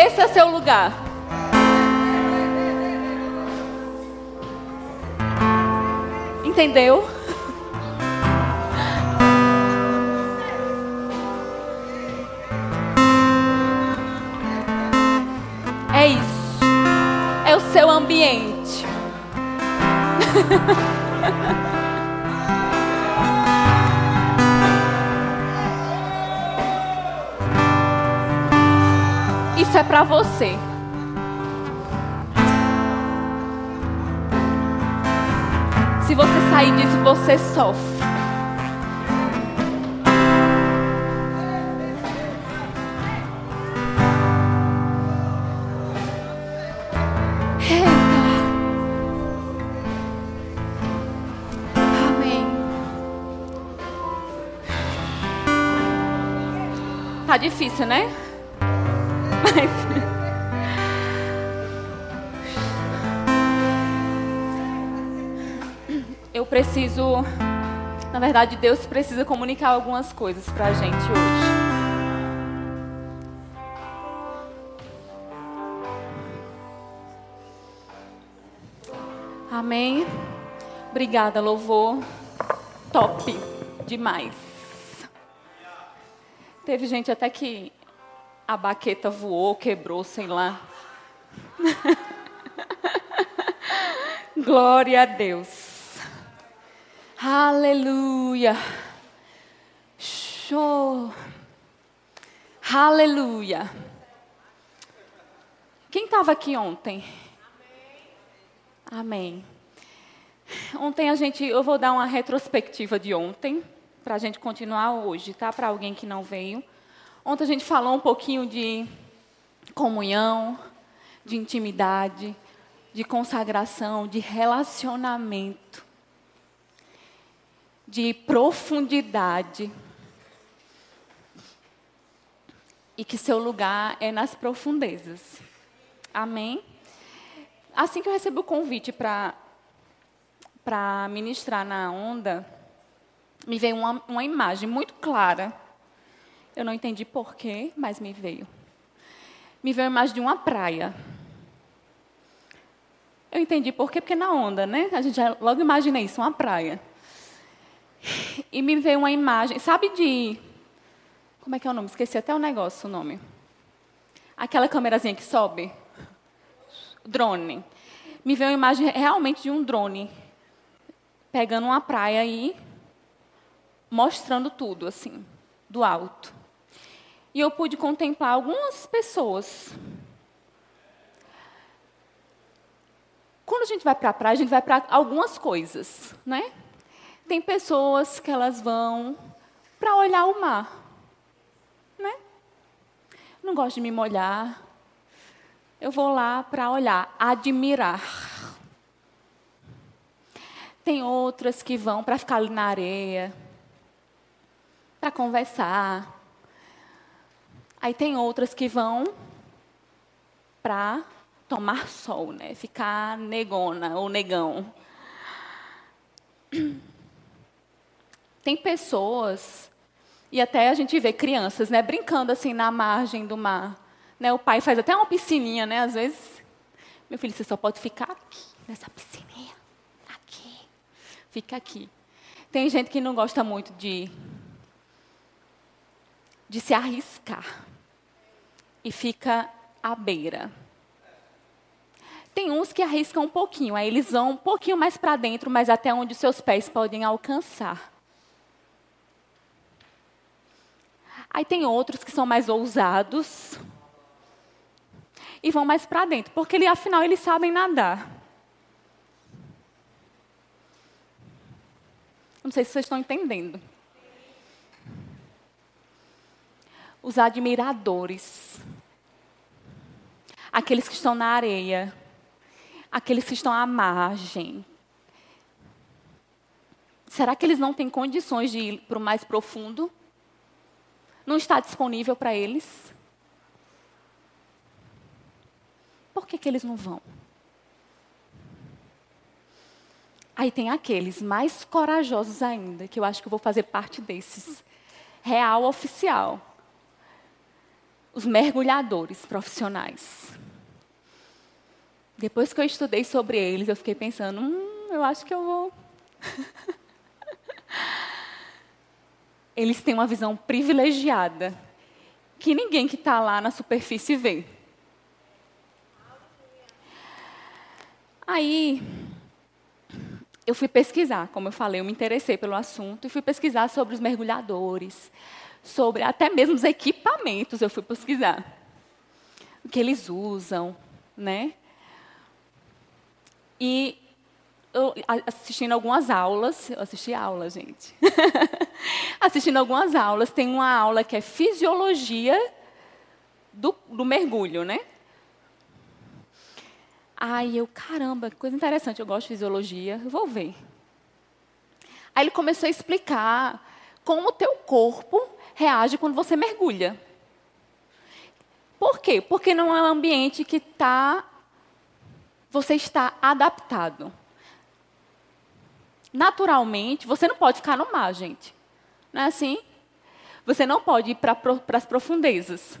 Esse é seu lugar. Entendeu? É isso. É o seu ambiente. é para você. Se você sair disso, você sofre. Amém. Tá difícil, né? Mas. Eu preciso. Na verdade, Deus precisa comunicar algumas coisas pra gente hoje. Amém. Obrigada, louvor. Top demais. Teve gente até que a baqueta voou, quebrou, sei lá. Glória a Deus. Aleluia. Show. Aleluia. Quem estava aqui ontem? Amém. Ontem a gente, eu vou dar uma retrospectiva de ontem, para a gente continuar hoje, tá? Para alguém que não veio. Ontem a gente falou um pouquinho de comunhão, de intimidade, de consagração, de relacionamento, de profundidade. E que seu lugar é nas profundezas. Amém? Assim que eu recebi o convite para ministrar na onda, me veio uma, uma imagem muito clara. Eu não entendi porquê, mas me veio. Me veio a imagem de uma praia. Eu entendi porquê, porque na onda, né? A gente já logo imagina isso, uma praia. E me veio uma imagem, sabe de. Como é que é o nome? Esqueci até o negócio, o nome. Aquela câmerazinha que sobe. Drone. Me veio uma imagem realmente de um drone pegando uma praia e mostrando tudo, assim, do alto. E eu pude contemplar algumas pessoas. Quando a gente vai para a praia, a gente vai para algumas coisas, né? Tem pessoas que elas vão para olhar o mar, né? Não gosto de me molhar. Eu vou lá para olhar, admirar. Tem outras que vão para ficar ali na areia, para conversar. Aí tem outras que vão para tomar sol, né? Ficar negona ou negão. Tem pessoas e até a gente vê crianças, né, brincando assim na margem do mar. Né, o pai faz até uma piscininha, né? Às vezes, meu filho, você só pode ficar aqui nessa piscininha, aqui, fica aqui. Tem gente que não gosta muito de de se arriscar e fica à beira. Tem uns que arriscam um pouquinho, aí eles vão um pouquinho mais para dentro, mas até onde seus pés podem alcançar. Aí tem outros que são mais ousados e vão mais para dentro, porque ele, afinal eles sabem nadar. Não sei se vocês estão entendendo. Os admiradores, aqueles que estão na areia, aqueles que estão à margem. Será que eles não têm condições de ir para o mais profundo? Não está disponível para eles? Por que, que eles não vão? Aí tem aqueles mais corajosos ainda, que eu acho que eu vou fazer parte desses. Real oficial. Os mergulhadores profissionais. Depois que eu estudei sobre eles, eu fiquei pensando, hum, eu acho que eu vou. eles têm uma visão privilegiada que ninguém que está lá na superfície vê. Aí, eu fui pesquisar, como eu falei, eu me interessei pelo assunto e fui pesquisar sobre os mergulhadores, sobre até mesmo os equipamentos, eu fui pesquisar. O que eles usam, né? E eu, assistindo algumas aulas, eu assisti aula, gente. assistindo algumas aulas, tem uma aula que é fisiologia do, do mergulho, né? Aí eu, caramba, que coisa interessante, eu gosto de fisiologia, vou ver. Aí ele começou a explicar como o teu corpo reage quando você mergulha. Por quê? Porque não é um ambiente que está você está adaptado. Naturalmente, você não pode ficar no mar, gente. Não é assim? Você não pode ir para as profundezas.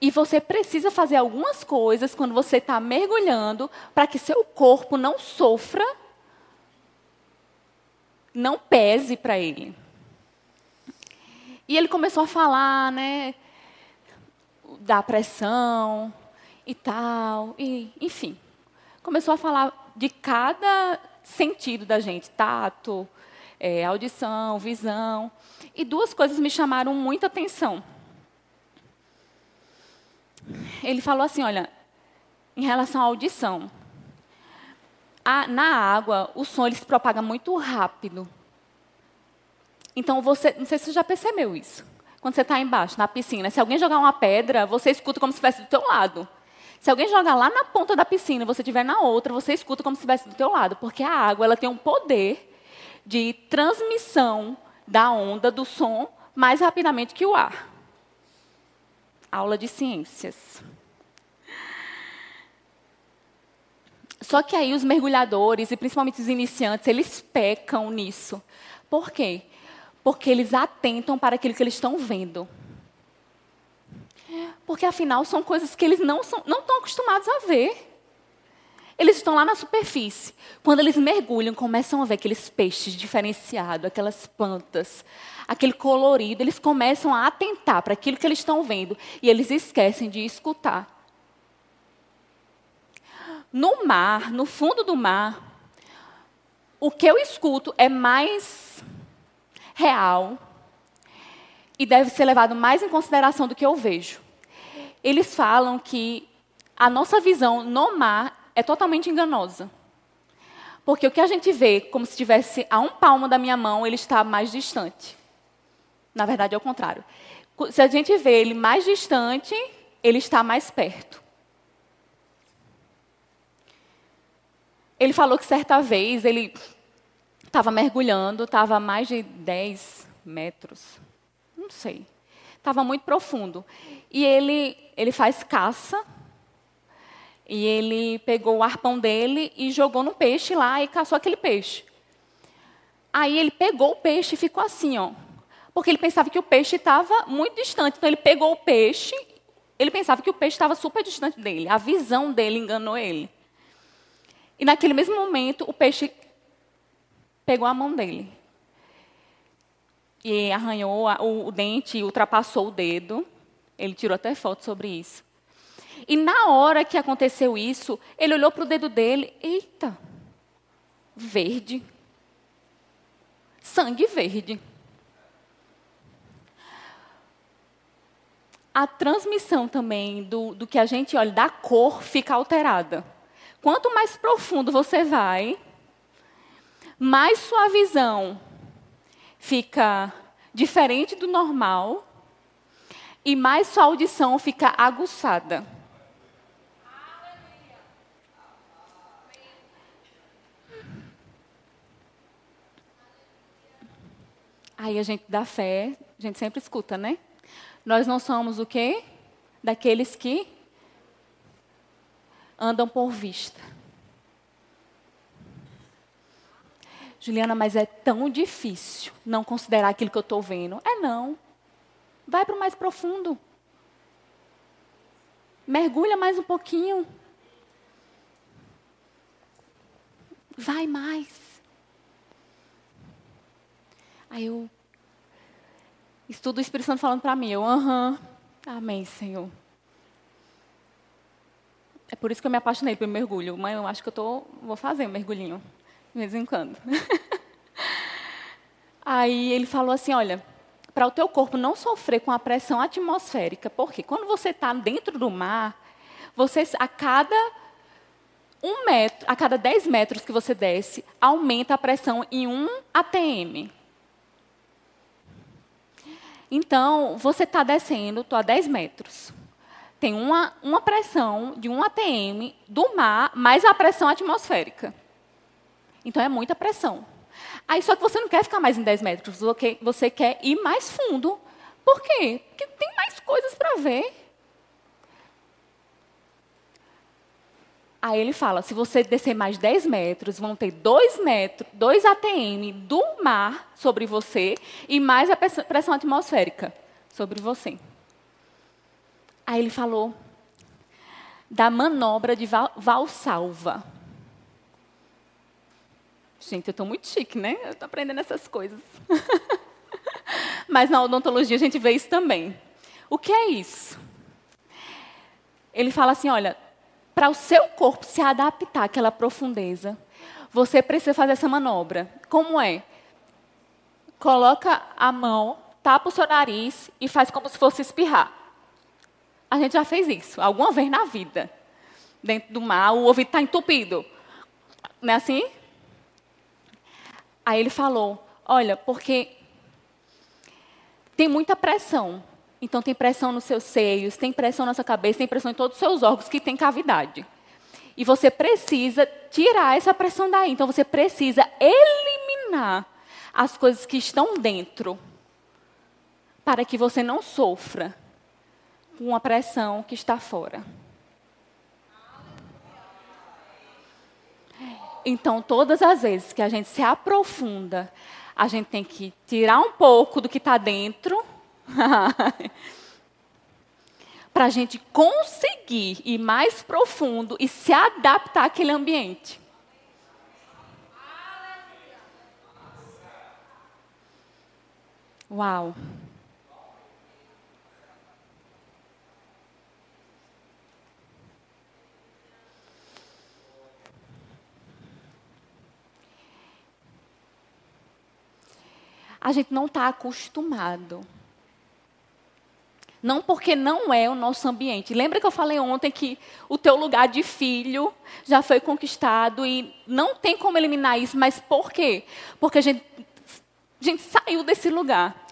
E você precisa fazer algumas coisas quando você está mergulhando para que seu corpo não sofra, não pese para ele. E ele começou a falar, né, da pressão, e tal, e, enfim. Começou a falar de cada sentido da gente, tato, é, audição, visão. E duas coisas me chamaram muita atenção. Ele falou assim, olha, em relação à audição, a, na água o som ele se propaga muito rápido. Então você, não sei se você já percebeu isso. Quando você está embaixo, na piscina, se alguém jogar uma pedra, você escuta como se estivesse do teu lado. Se alguém jogar lá na ponta da piscina e você estiver na outra, você escuta como se estivesse do teu lado, porque a água ela tem um poder de transmissão da onda do som mais rapidamente que o ar. Aula de ciências. Só que aí os mergulhadores, e principalmente os iniciantes, eles pecam nisso. Por quê? Porque eles atentam para aquilo que eles estão vendo. Porque afinal são coisas que eles não, são, não estão acostumados a ver. Eles estão lá na superfície. Quando eles mergulham, começam a ver aqueles peixes diferenciados, aquelas plantas, aquele colorido. Eles começam a atentar para aquilo que eles estão vendo e eles esquecem de escutar. No mar, no fundo do mar, o que eu escuto é mais real e deve ser levado mais em consideração do que eu vejo eles falam que a nossa visão no mar é totalmente enganosa. Porque o que a gente vê como se estivesse a um palmo da minha mão, ele está mais distante. Na verdade, é o contrário. Se a gente vê ele mais distante, ele está mais perto. Ele falou que certa vez ele estava mergulhando, estava a mais de 10 metros. Não sei. Estava muito profundo. E ele, ele faz caça. E ele pegou o arpão dele e jogou no peixe lá e caçou aquele peixe. Aí ele pegou o peixe e ficou assim, ó. Porque ele pensava que o peixe estava muito distante. Então ele pegou o peixe, ele pensava que o peixe estava super distante dele. A visão dele enganou ele. E naquele mesmo momento, o peixe pegou a mão dele. E arranhou o, o dente, ultrapassou o dedo. Ele tirou até foto sobre isso. E na hora que aconteceu isso, ele olhou para o dedo dele, eita, verde. Sangue verde. A transmissão também do, do que a gente olha, da cor, fica alterada. Quanto mais profundo você vai, mais sua visão fica diferente do normal e mais sua audição fica aguçada. Aí a gente dá fé, a gente sempre escuta, né? Nós não somos o quê? Daqueles que andam por vista. Juliana, mas é tão difícil não considerar aquilo que eu estou vendo. É não. Vai para o mais profundo. Mergulha mais um pouquinho. Vai mais. Aí eu estudo o Espírito Santo falando para mim. Eu, aham, amém, Senhor. É por isso que eu me apaixonei pelo mergulho. Mas eu acho que eu tô, vou fazer um mergulhinho, de vez em quando. Aí ele falou assim, olha, para o teu corpo não sofrer com a pressão atmosférica, porque quando você está dentro do mar, você a cada um metro, a cada 10 metros que você desce, aumenta a pressão em um ATM. Então, você está descendo, estou a 10 metros tem uma, uma pressão de um ATM do mar mais a pressão atmosférica. Então é muita pressão. Aí só que você não quer ficar mais em 10 metros, você quer ir mais fundo. Por quê? Porque tem mais coisas para ver. Aí ele fala, se você descer mais 10 metros, vão ter 2 metros, 2 ATM do mar sobre você e mais a pressão atmosférica sobre você. Aí ele falou da manobra de Valsalva. Gente, eu estou muito chique, né? Eu estou aprendendo essas coisas. Mas na odontologia a gente vê isso também. O que é isso? Ele fala assim: olha, para o seu corpo se adaptar àquela profundeza, você precisa fazer essa manobra. Como é? Coloca a mão, tapa o seu nariz e faz como se fosse espirrar. A gente já fez isso, alguma vez na vida. Dentro do mar, o ouvido está entupido. Não é assim? Aí ele falou: Olha, porque tem muita pressão. Então, tem pressão nos seus seios, tem pressão na sua cabeça, tem pressão em todos os seus órgãos que tem cavidade. E você precisa tirar essa pressão daí. Então, você precisa eliminar as coisas que estão dentro para que você não sofra com a pressão que está fora. Então, todas as vezes que a gente se aprofunda, a gente tem que tirar um pouco do que está dentro para a gente conseguir ir mais profundo e se adaptar àquele ambiente. Uau! A gente não está acostumado. Não porque não é o nosso ambiente. Lembra que eu falei ontem que o teu lugar de filho já foi conquistado e não tem como eliminar isso, mas por quê? Porque a gente, a gente saiu desse lugar.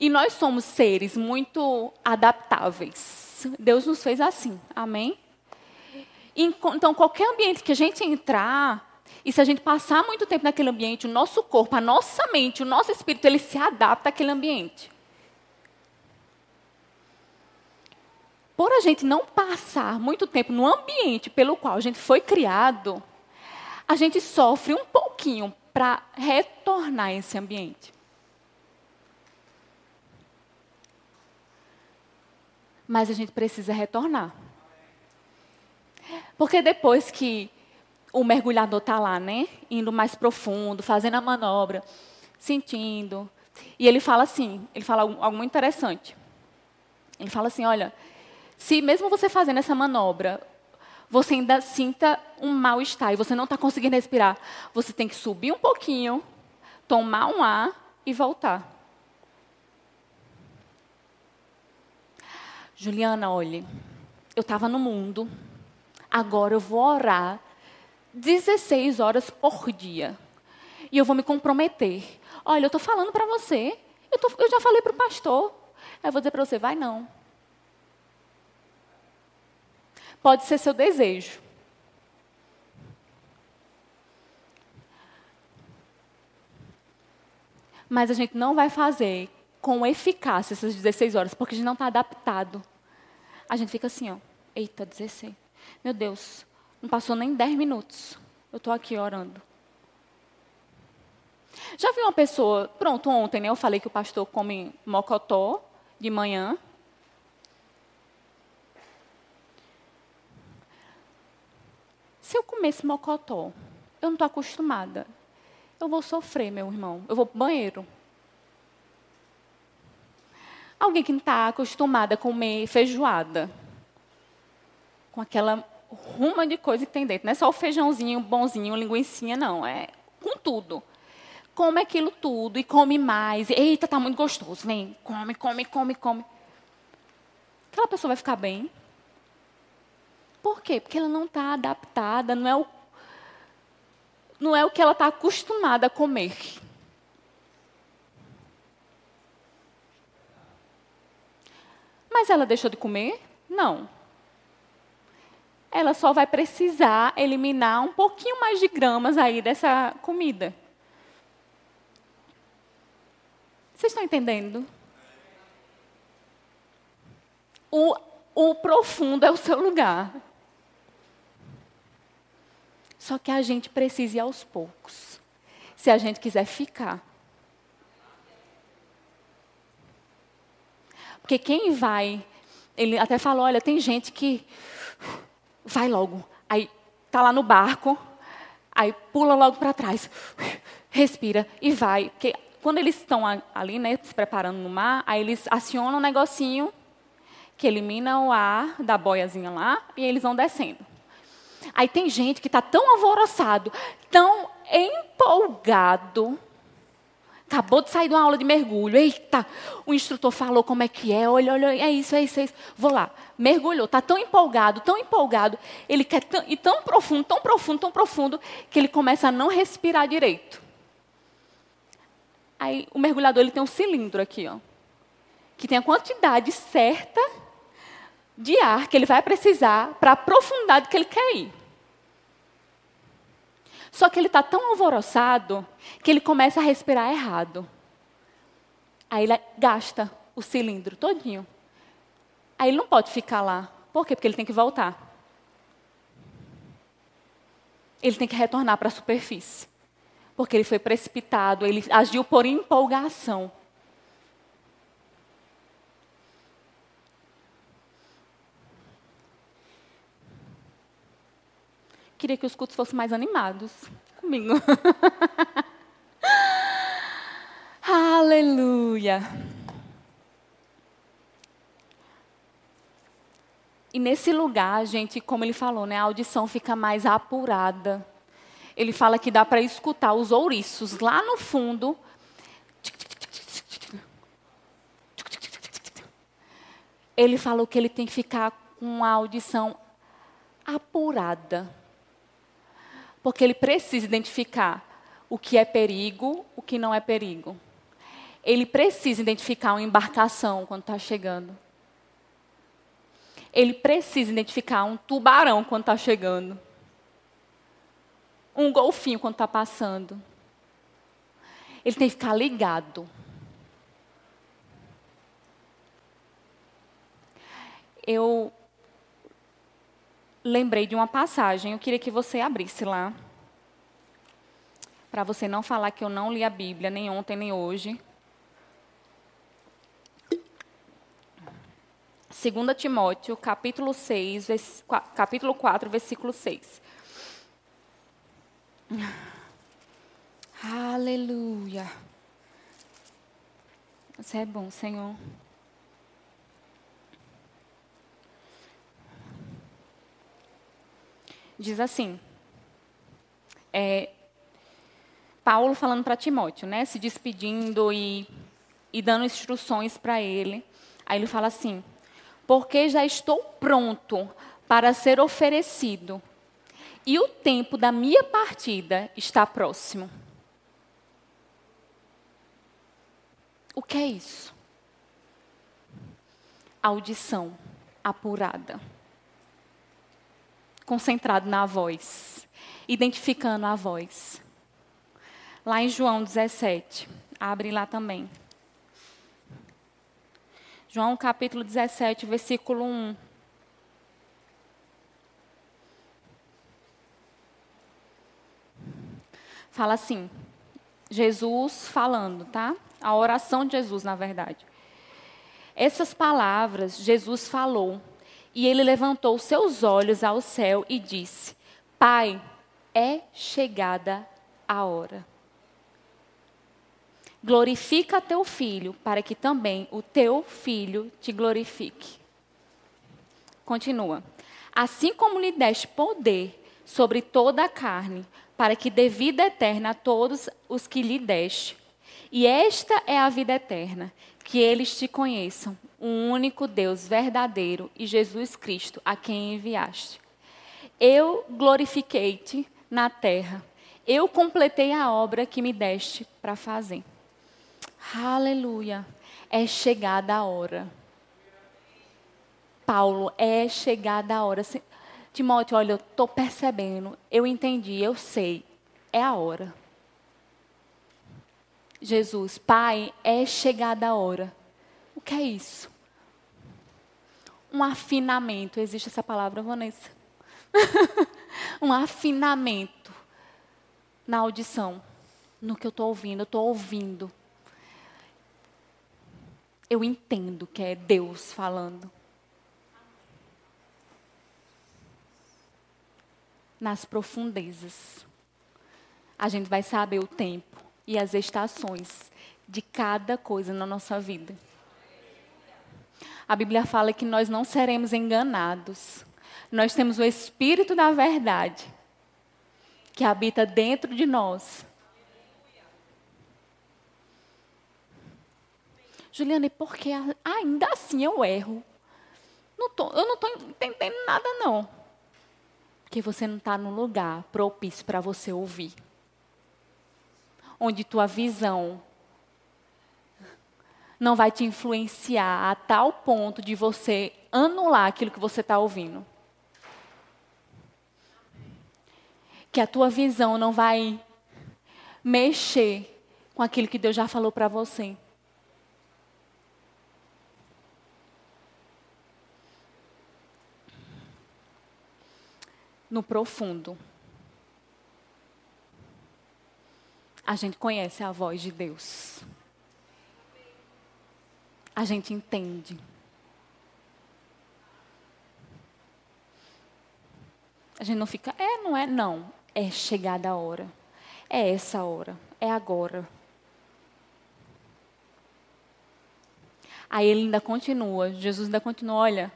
E nós somos seres muito adaptáveis. Deus nos fez assim. Amém? Então, qualquer ambiente que a gente entrar, e se a gente passar muito tempo naquele ambiente, o nosso corpo, a nossa mente, o nosso espírito, ele se adapta àquele ambiente. Por a gente não passar muito tempo no ambiente pelo qual a gente foi criado, a gente sofre um pouquinho para retornar a esse ambiente. Mas a gente precisa retornar. Porque depois que o mergulhador está lá, né? Indo mais profundo, fazendo a manobra, sentindo. E ele fala assim, ele fala algo, muito interessante. Ele fala assim, olha, se mesmo você fazendo essa manobra, você ainda sinta um mal-estar e você não está conseguindo respirar, você tem que subir um pouquinho, tomar um ar e voltar. Juliana, olhe, eu estava no mundo, agora eu vou orar 16 horas por dia. E eu vou me comprometer. Olha, eu estou falando para você. Eu, tô, eu já falei para o pastor. Eu vou dizer para você, vai não. Pode ser seu desejo. Mas a gente não vai fazer com eficácia essas 16 horas, porque a gente não está adaptado. A gente fica assim, ó. Eita, 16. Meu Deus, não passou nem 10 minutos. Eu estou aqui orando. Já vi uma pessoa, pronto, ontem né, eu falei que o pastor come mocotó de manhã. Se eu comer esse mocotó, eu não estou acostumada. Eu vou sofrer, meu irmão. Eu vou para o banheiro. Alguém que não está acostumada a comer feijoada, com aquela ruma de coisa que tem dentro. Não é só o feijãozinho bonzinho, linguiçinha, não. É com tudo. Come aquilo tudo e come mais. Eita, tá muito gostoso. Vem, come, come, come, come. Aquela pessoa vai ficar bem? Por quê? Porque ela não está adaptada, não é, o, não é o que ela está acostumada a comer. Mas ela deixou de comer? Não. Ela só vai precisar eliminar um pouquinho mais de gramas aí dessa comida. Vocês estão entendendo? O, o profundo é o seu lugar. Só que a gente precisa ir aos poucos. Se a gente quiser ficar. Porque quem vai, ele até falou, olha, tem gente que vai logo. Aí tá lá no barco, aí pula logo para trás, respira e vai. Porque quando eles estão ali, né, se preparando no mar, aí eles acionam um negocinho que elimina o ar da boiazinha lá e eles vão descendo. Aí tem gente que está tão alvoroçado, tão empolgado, Acabou de sair de uma aula de mergulho. Eita, o instrutor falou como é que é. Olha, olha, é isso, é isso, é isso. Vou lá. Mergulhou. Está tão empolgado, tão empolgado. Ele quer tão, e tão profundo, tão profundo, tão profundo, que ele começa a não respirar direito. Aí o mergulhador ele tem um cilindro aqui, ó, que tem a quantidade certa de ar que ele vai precisar para a profundidade que ele quer ir. Só que ele está tão alvoroçado que ele começa a respirar errado. Aí ele gasta o cilindro todinho. Aí ele não pode ficar lá. Por quê? Porque ele tem que voltar. Ele tem que retornar para a superfície. Porque ele foi precipitado, ele agiu por empolgação. Queria que os cultos fossem mais animados comigo. Aleluia. E nesse lugar, gente, como ele falou, né, a audição fica mais apurada. Ele fala que dá para escutar os ouriços lá no fundo. Ele falou que ele tem que ficar com a audição apurada porque ele precisa identificar o que é perigo, o que não é perigo. Ele precisa identificar uma embarcação quando está chegando. Ele precisa identificar um tubarão quando está chegando. Um golfinho quando está passando. Ele tem que ficar ligado. Eu lembrei de uma passagem, eu queria que você abrisse lá. Para você não falar que eu não li a Bíblia, nem ontem, nem hoje. 2 Timóteo, capítulo 6, capítulo 4, versículo 6. Aleluia. Você é bom, Senhor. Diz assim: é, Paulo falando para Timóteo, né, se despedindo e, e dando instruções para ele. Aí ele fala assim: Porque já estou pronto para ser oferecido, e o tempo da minha partida está próximo. O que é isso? Audição apurada concentrado na voz, identificando a voz. Lá em João 17, abre lá também. João capítulo 17, versículo 1. Fala assim, Jesus falando, tá? A oração de Jesus, na verdade. Essas palavras Jesus falou e ele levantou seus olhos ao céu e disse: Pai, é chegada a hora. Glorifica teu filho, para que também o teu filho te glorifique. Continua. Assim como lhe deste poder sobre toda a carne, para que dê vida eterna a todos os que lhe deste. E esta é a vida eterna, que eles te conheçam, o único Deus verdadeiro e Jesus Cristo, a quem enviaste. Eu glorifiquei-te na terra. Eu completei a obra que me deste para fazer. Aleluia. É chegada a hora. Paulo, é chegada a hora. Timóteo, olha, eu estou percebendo, eu entendi, eu sei, é a hora. Jesus, Pai, é chegada a hora. O que é isso? Um afinamento. Existe essa palavra, Vanessa? um afinamento na audição, no que eu estou ouvindo. Eu estou ouvindo. Eu entendo que é Deus falando. nas profundezas. A gente vai saber o tempo e as estações de cada coisa na nossa vida. A Bíblia fala que nós não seremos enganados. Nós temos o Espírito da Verdade que habita dentro de nós. Juliana, e por que ainda assim eu erro? Não tô, eu não estou entendendo nada, não. Porque você não está no lugar propício para você ouvir. Onde tua visão não vai te influenciar a tal ponto de você anular aquilo que você está ouvindo. Que a tua visão não vai mexer com aquilo que Deus já falou para você. no profundo. A gente conhece a voz de Deus. A gente entende. A gente não fica, é, não é, não. É chegada a hora. É essa hora. É agora. Aí ele ainda continua, Jesus ainda continua, olha,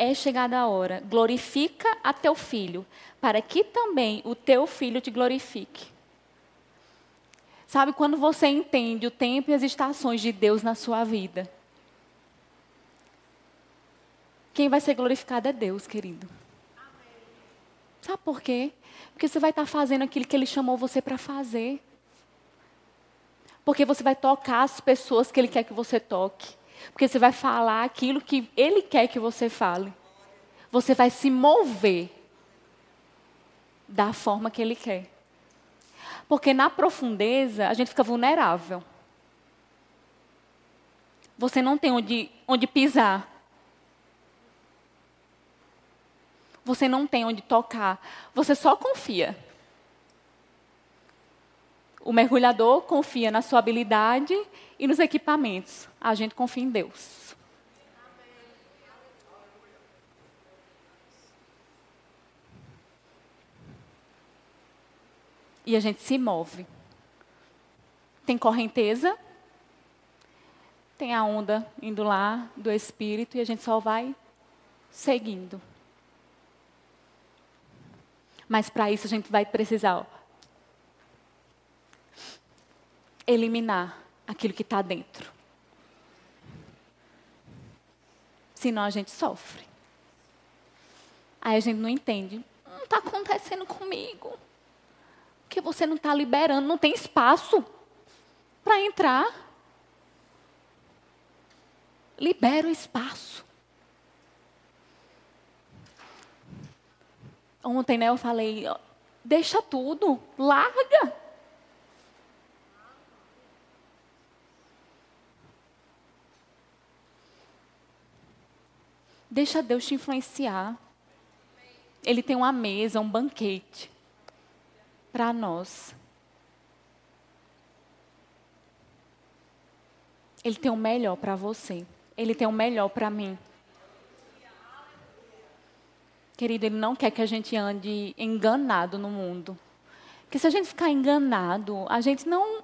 é chegada a hora, glorifica a teu filho, para que também o teu filho te glorifique. Sabe, quando você entende o tempo e as estações de Deus na sua vida, quem vai ser glorificado é Deus, querido. Sabe por quê? Porque você vai estar fazendo aquilo que Ele chamou você para fazer. Porque você vai tocar as pessoas que Ele quer que você toque. Porque você vai falar aquilo que Ele quer que você fale. Você vai se mover da forma que Ele quer. Porque na profundeza a gente fica vulnerável. Você não tem onde, onde pisar. Você não tem onde tocar. Você só confia. O mergulhador confia na sua habilidade e nos equipamentos. A gente confia em Deus. E a gente se move. Tem correnteza, tem a onda indo lá do espírito e a gente só vai seguindo. Mas para isso a gente vai precisar ó, eliminar aquilo que está dentro. Senão a gente sofre. Aí a gente não entende. Não está acontecendo comigo. Porque você não está liberando, não tem espaço para entrar. Libera o espaço. Ontem, né, eu falei, deixa tudo, larga. Deixa Deus te influenciar. Ele tem uma mesa, um banquete para nós. Ele tem o melhor para você. Ele tem o melhor para mim. Querido, Ele não quer que a gente ande enganado no mundo. Porque se a gente ficar enganado, a gente não,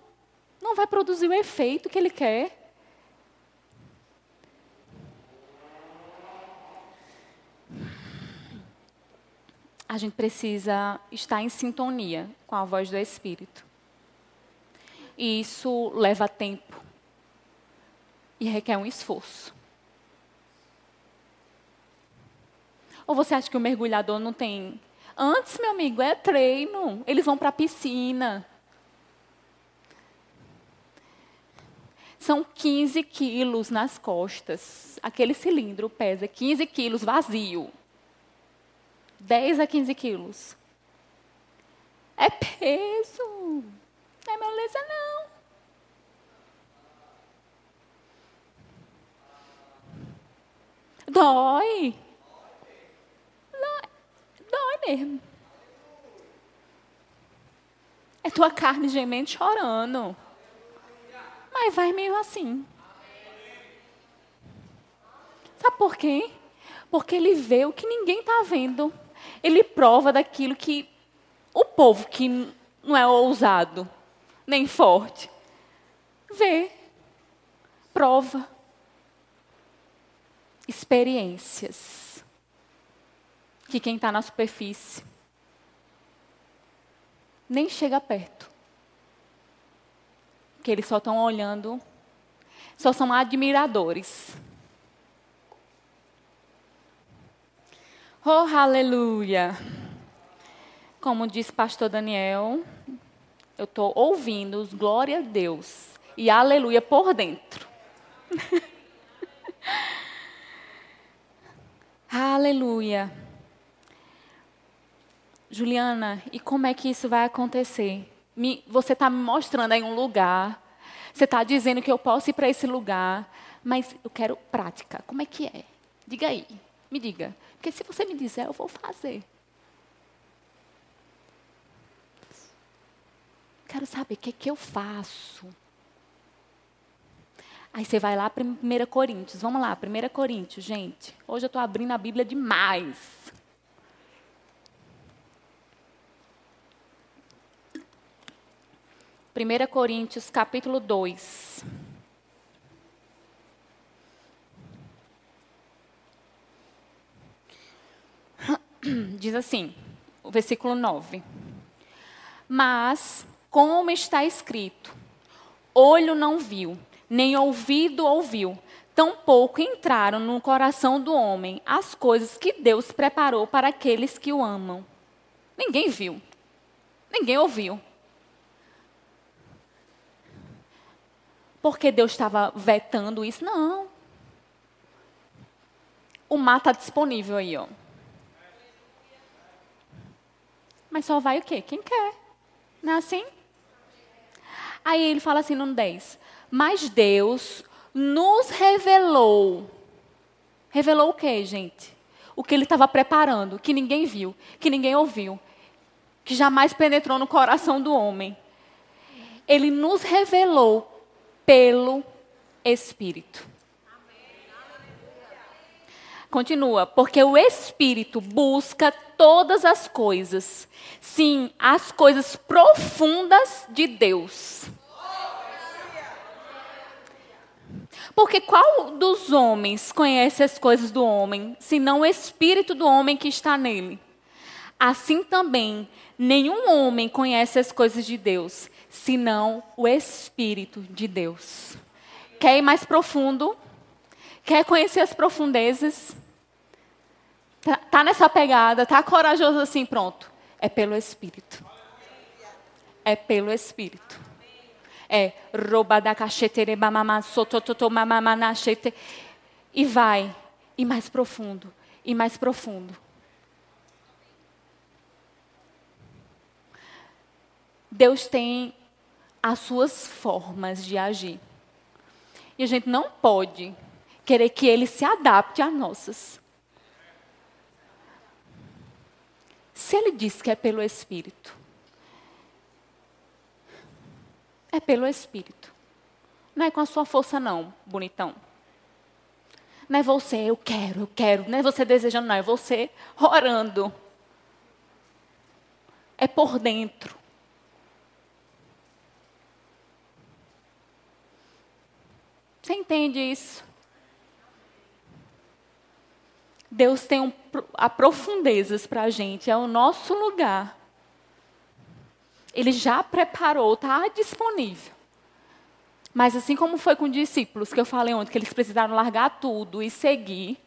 não vai produzir o efeito que Ele quer. A gente precisa estar em sintonia com a voz do Espírito. E isso leva tempo e requer um esforço. Ou você acha que o mergulhador não tem? Antes, meu amigo, é treino. Eles vão para a piscina. São 15 quilos nas costas. Aquele cilindro pesa 15 quilos vazio. 10 a 15 quilos. É peso. Não é moleza, não. Dói. Dói mesmo. É tua carne gemendo chorando. Mas vai meio assim. Sabe por quê? Porque ele vê o que ninguém está vendo. Ele prova daquilo que o povo que não é ousado, nem forte, vê, prova, experiências que quem está na superfície nem chega perto. Que eles só estão olhando, só são admiradores. Oh, aleluia! Como diz pastor Daniel, eu estou ouvindo os glória a Deus e aleluia por dentro. aleluia. Juliana, e como é que isso vai acontecer? Me, você está me mostrando aí um lugar, você está dizendo que eu posso ir para esse lugar, mas eu quero prática. Como é que é? Diga aí, me diga. Porque se você me disser, eu vou fazer. Quero saber o que, é que eu faço. Aí você vai lá para 1 Coríntios. Vamos lá, 1 Coríntios, gente. Hoje eu estou abrindo a Bíblia demais. Primeira Coríntios, capítulo 2. Diz assim, o versículo 9. Mas como está escrito: olho não viu, nem ouvido ouviu, tampouco entraram no coração do homem as coisas que Deus preparou para aqueles que o amam. Ninguém viu, ninguém ouviu. Porque Deus estava vetando isso? Não. O mar está disponível aí, ó. Mas só vai o quê? Quem quer. Não é assim? Aí ele fala assim no 10: Mas Deus nos revelou. Revelou o quê, gente? O que ele estava preparando, que ninguém viu, que ninguém ouviu, que jamais penetrou no coração do homem. Ele nos revelou pelo Espírito. Continua, porque o Espírito busca todas as coisas, sim, as coisas profundas de Deus. Porque qual dos homens conhece as coisas do homem, senão o espírito do homem que está nele? Assim também, nenhum homem conhece as coisas de Deus, senão o espírito de Deus. Quer ir mais profundo? Quer conhecer as profundezas? Tá, nessa pegada, tá corajoso assim, pronto. É pelo Espírito. É pelo Espírito. É e vai e mais profundo e mais profundo. Deus tem as suas formas de agir. E a gente não pode querer que ele se adapte às nossas. Se ele diz que é pelo Espírito, é pelo Espírito. Não é com a sua força, não, bonitão. Não é você, eu quero, eu quero. Não é você desejando, não. É você orando. É por dentro. Você entende isso? Deus tem um, a profundezas para a gente, é o nosso lugar. Ele já preparou, está disponível. Mas assim como foi com os discípulos, que eu falei ontem, que eles precisaram largar tudo e seguir,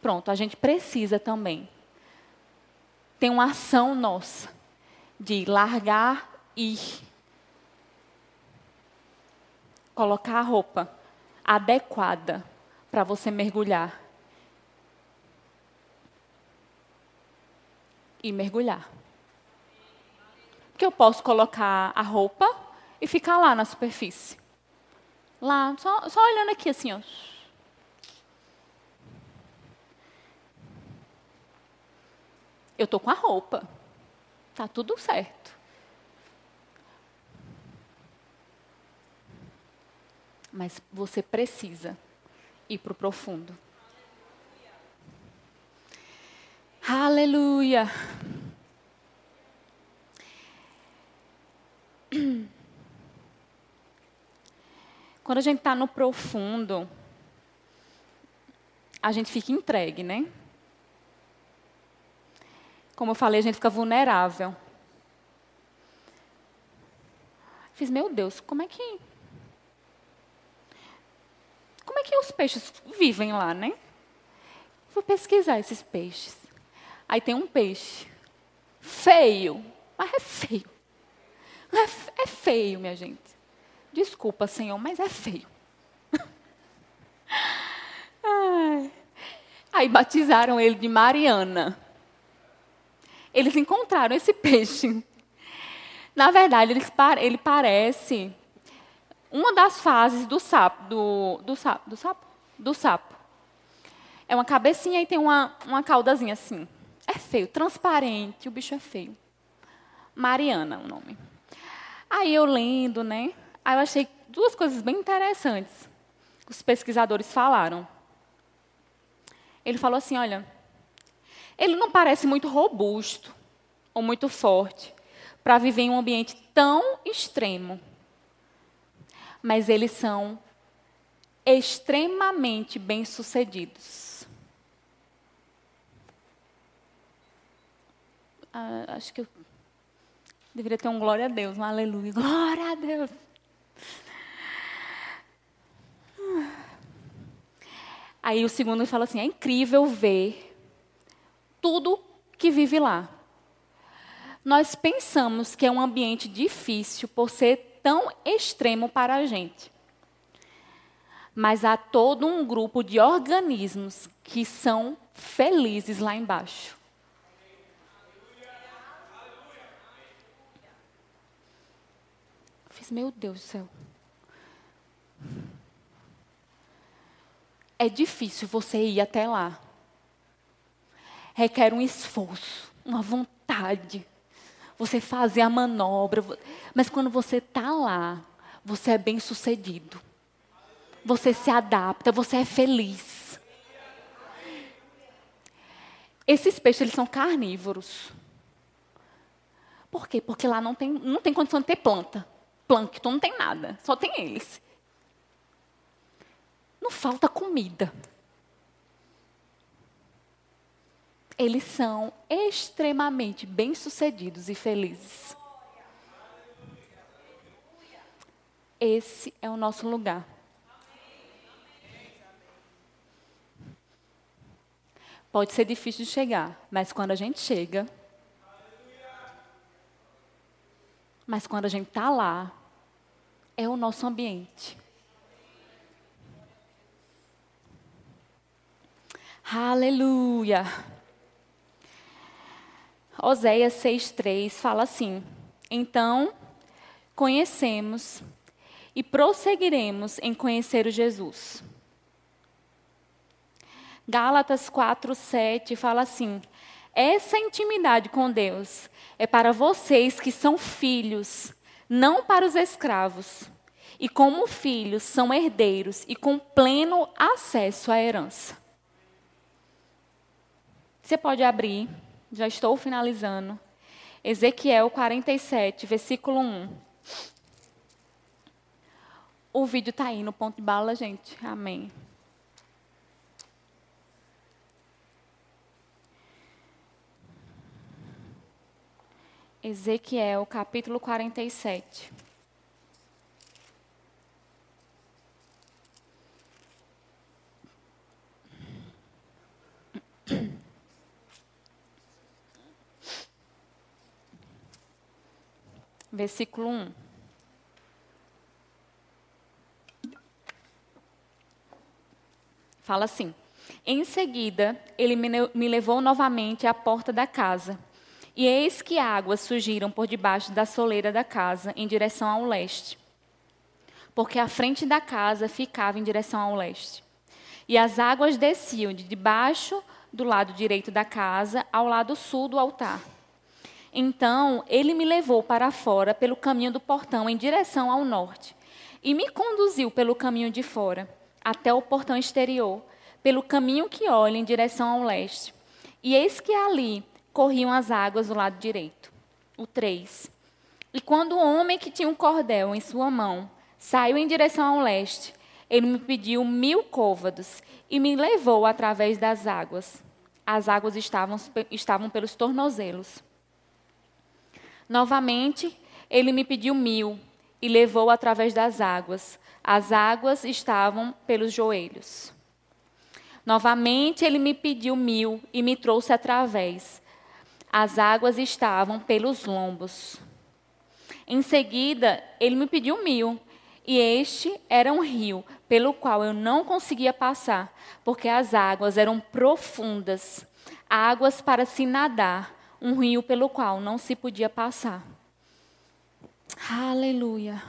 pronto, a gente precisa também. Tem uma ação nossa de largar e. Colocar a roupa adequada para você mergulhar. E mergulhar. Porque eu posso colocar a roupa e ficar lá na superfície. Lá, só, só olhando aqui assim, ó. Eu tô com a roupa. Tá tudo certo. Mas você precisa ir para o profundo. Aleluia. Quando a gente está no profundo, a gente fica entregue, né? Como eu falei, a gente fica vulnerável. Fiz, meu Deus, como é que. Como é que os peixes vivem lá, né? Vou pesquisar esses peixes. Aí tem um peixe. Feio. Mas é feio. É, feio, minha gente. Desculpa, Senhor, mas é feio. Aí batizaram ele de Mariana. Eles encontraram esse peixe. Na verdade, ele, ele parece uma das fases do sapo, do, do sapo, do sapo, do sapo. É uma cabecinha e tem uma, uma caudazinha assim. É feio, transparente, o bicho é feio. Mariana, o nome. Aí eu lendo, né? Aí eu achei duas coisas bem interessantes. Os pesquisadores falaram. Ele falou assim: olha, ele não parece muito robusto ou muito forte para viver em um ambiente tão extremo. Mas eles são extremamente bem-sucedidos. Ah, acho que eu deveria ter um glória a Deus, um aleluia. Glória a Deus. Aí o segundo fala assim: é incrível ver tudo que vive lá. Nós pensamos que é um ambiente difícil por ser tão extremo para a gente. Mas há todo um grupo de organismos que são felizes lá embaixo. Fiz, meu Deus do céu. É difícil você ir até lá. Requer um esforço, uma vontade. Você fazer a manobra. Mas quando você está lá, você é bem sucedido. Você se adapta, você é feliz. Esses peixes, eles são carnívoros. Por quê? Porque lá não tem, não tem condição de ter planta. Plâncton não tem nada, só tem eles não falta comida. Eles são extremamente bem-sucedidos e felizes. Esse é o nosso lugar. Pode ser difícil de chegar, mas quando a gente chega, mas quando a gente está lá, é o nosso ambiente. Aleluia. Oséias 6,3 fala assim: Então conhecemos e prosseguiremos em conhecer o Jesus. Gálatas 4:7 fala assim: Essa intimidade com Deus é para vocês que são filhos, não para os escravos. e como filhos são herdeiros e com pleno acesso à herança. Você pode abrir, já estou finalizando. Ezequiel 47, versículo 1. O vídeo está aí no ponto de bala, gente. Amém. Ezequiel capítulo 47. Versículo 1. Fala assim: Em seguida, ele me levou novamente à porta da casa e eis que águas surgiram por debaixo da soleira da casa, em direção ao leste. Porque a frente da casa ficava em direção ao leste. E as águas desciam de debaixo do lado direito da casa ao lado sul do altar. Então ele me levou para fora pelo caminho do portão em direção ao norte e me conduziu pelo caminho de fora até o portão exterior, pelo caminho que olha em direção ao leste. E eis que ali corriam as águas do lado direito. O 3. E quando o homem que tinha um cordel em sua mão saiu em direção ao leste, ele me pediu mil côvados e me levou através das águas. As águas estavam, estavam pelos tornozelos. Novamente, ele me pediu mil e levou através das águas. As águas estavam pelos joelhos. Novamente, ele me pediu mil e me trouxe através. As águas estavam pelos lombos. Em seguida, ele me pediu mil, e este era um rio pelo qual eu não conseguia passar, porque as águas eram profundas, águas para se nadar, um rio pelo qual não se podia passar. Aleluia.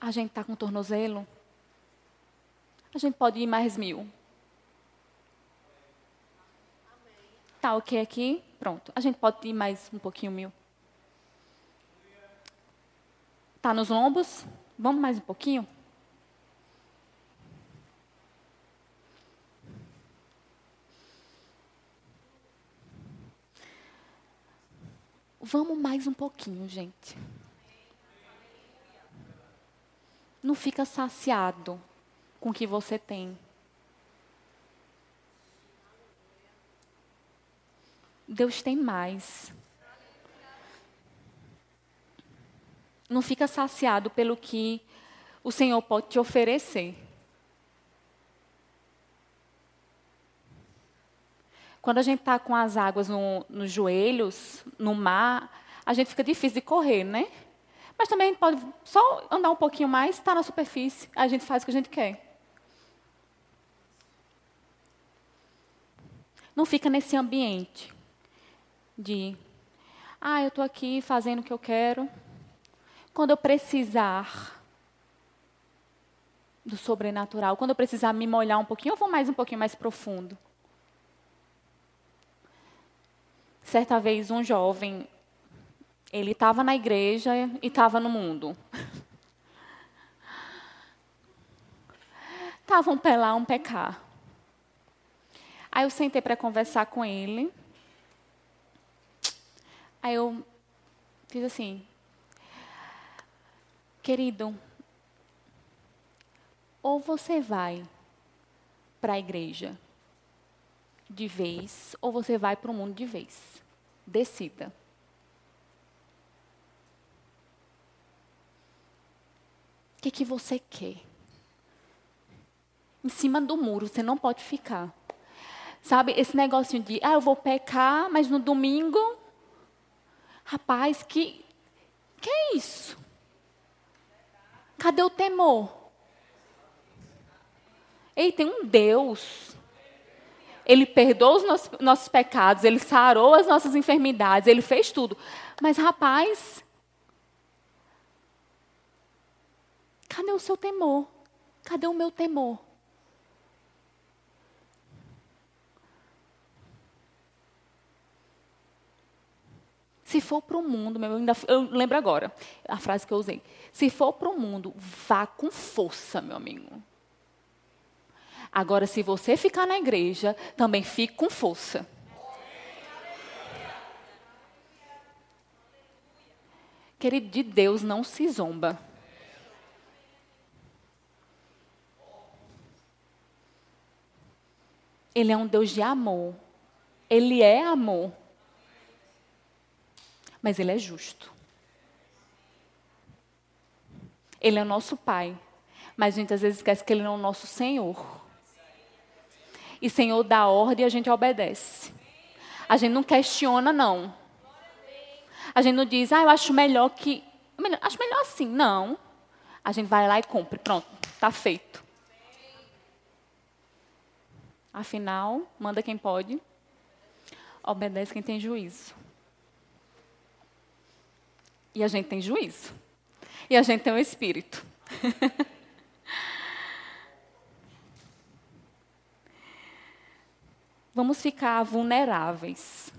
A gente está com tornozelo? A gente pode ir mais mil. Tá ok aqui? Pronto. A gente pode ir mais um pouquinho mil. Tá nos lombos? Vamos mais um pouquinho? Vamos mais um pouquinho, gente. Não fica saciado com o que você tem. Deus tem mais. Não fica saciado pelo que o Senhor pode te oferecer. Quando a gente está com as águas no, nos joelhos, no mar, a gente fica difícil de correr, né? Mas também pode só andar um pouquinho mais, estar tá na superfície, a gente faz o que a gente quer. Não fica nesse ambiente de, ah, eu estou aqui fazendo o que eu quero. Quando eu precisar do sobrenatural, quando eu precisar me molhar um pouquinho, eu vou mais um pouquinho mais profundo. Certa vez, um jovem, ele estava na igreja e estava no mundo. Estava um pé lá, um pecar. Aí eu sentei para conversar com ele. Aí eu fiz assim, querido, ou você vai para a igreja de vez, ou você vai para o mundo de vez. Decida. O que, que você quer? Em cima do muro, você não pode ficar. Sabe, esse negocinho de, ah, eu vou pecar, mas no domingo Rapaz, que que é isso? Cadê o temor? Ei, tem um Deus. Ele perdoou os nossos, nossos pecados, ele sarou as nossas enfermidades, ele fez tudo. Mas, rapaz, cadê o seu temor? Cadê o meu temor? Se for para o mundo, meu, eu, ainda, eu lembro agora a frase que eu usei. Se for para o mundo, vá com força, meu amigo. Agora, se você ficar na igreja, também fique com força. Querido, de Deus não se zomba. Ele é um Deus de amor. Ele é amor. Mas ele é justo. Ele é o nosso Pai. Mas muitas vezes esquece que ele é o nosso Senhor. E Senhor dá ordem e a gente obedece. A gente não questiona, não. A gente não diz, ah, eu acho melhor que. Acho melhor assim. Não. A gente vai lá e cumpre. Pronto, está feito. Afinal, manda quem pode, obedece quem tem juízo. E a gente tem juízo. E a gente tem o Espírito. Vamos ficar vulneráveis.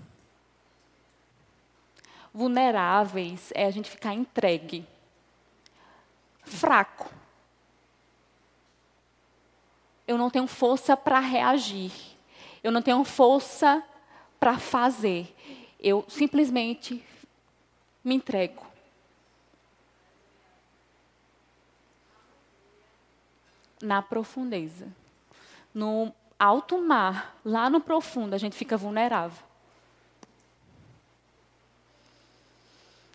Vulneráveis é a gente ficar entregue. Fraco. Eu não tenho força para reagir. Eu não tenho força para fazer. Eu simplesmente me entrego. Na profundeza. No alto mar, lá no profundo, a gente fica vulnerável.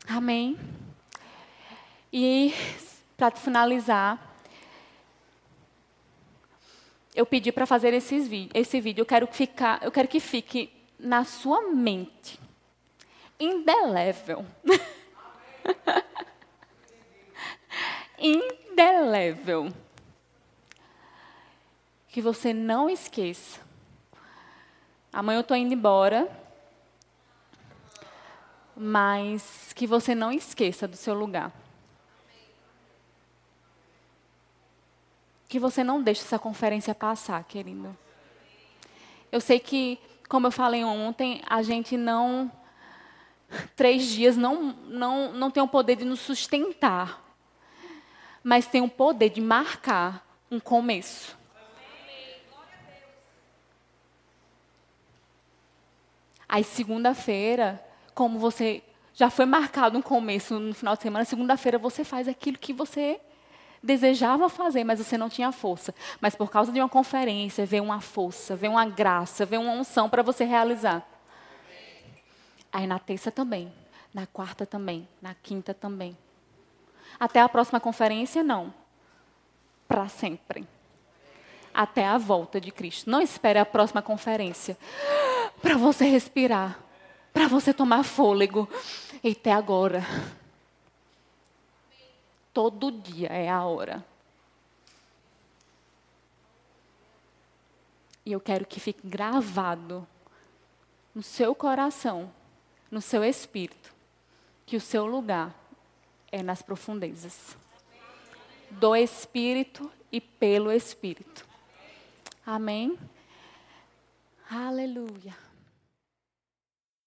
Amém? E, para finalizar, eu pedi para fazer esses esse vídeo. Eu quero, ficar, eu quero que fique na sua mente. Indelével. Indelével que você não esqueça. Amanhã eu estou indo embora, mas que você não esqueça do seu lugar. Que você não deixe essa conferência passar, querido. Eu sei que, como eu falei ontem, a gente não. Três dias não, não, não tem o poder de nos sustentar, mas tem o poder de marcar um começo. Aí, segunda-feira, como você já foi marcado um começo no final de semana, segunda-feira você faz aquilo que você desejava fazer, mas você não tinha força. Mas por causa de uma conferência, vem uma força, vem uma graça, vem uma unção para você realizar. Aí na terça também, na quarta também, na quinta também. Até a próxima conferência, não. Para sempre. Até a volta de Cristo. Não espere a próxima conferência para você respirar, para você tomar fôlego. E até agora. Todo dia é a hora. E eu quero que fique gravado no seu coração, no seu espírito, que o seu lugar é nas profundezas do espírito e pelo espírito. Amém? Aleluia.